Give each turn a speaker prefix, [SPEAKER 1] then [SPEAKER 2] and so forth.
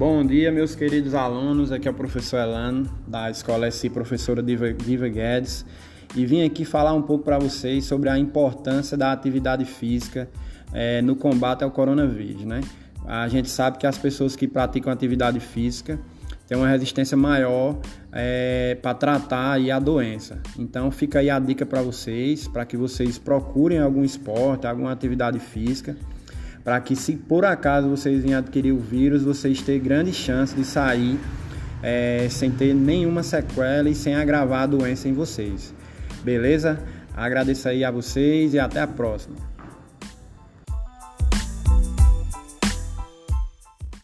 [SPEAKER 1] Bom dia, meus queridos alunos. Aqui é o professor Elano, da Escola SI Professora Diva, Diva Guedes, e vim aqui falar um pouco para vocês sobre a importância da atividade física é, no combate ao coronavírus. Né? A gente sabe que as pessoas que praticam atividade física têm uma resistência maior é, para tratar aí a doença. Então, fica aí a dica para vocês, para que vocês procurem algum esporte, alguma atividade física para que se por acaso vocês venham adquirir o vírus, vocês tenham grande chance de sair é, sem ter nenhuma sequela e sem agravar a doença em vocês. Beleza? Agradeço aí a vocês e até a próxima.